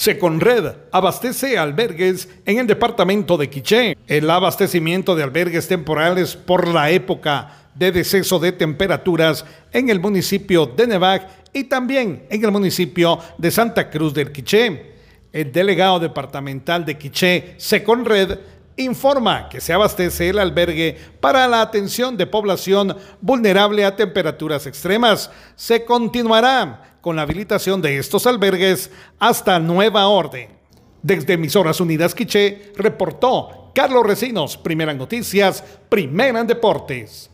Seconred abastece albergues en el departamento de Quiché. El abastecimiento de albergues temporales por la época de deceso de temperaturas en el municipio de Nevac y también en el municipio de Santa Cruz del Quiché. El delegado departamental de Quiché, Seconred, informa que se abastece el albergue para la atención de población vulnerable a temperaturas extremas. Se continuará con la habilitación de estos albergues hasta nueva orden. Desde Emisoras Unidas Quiché, reportó Carlos Recinos, Primeras Noticias, Primera en Deportes.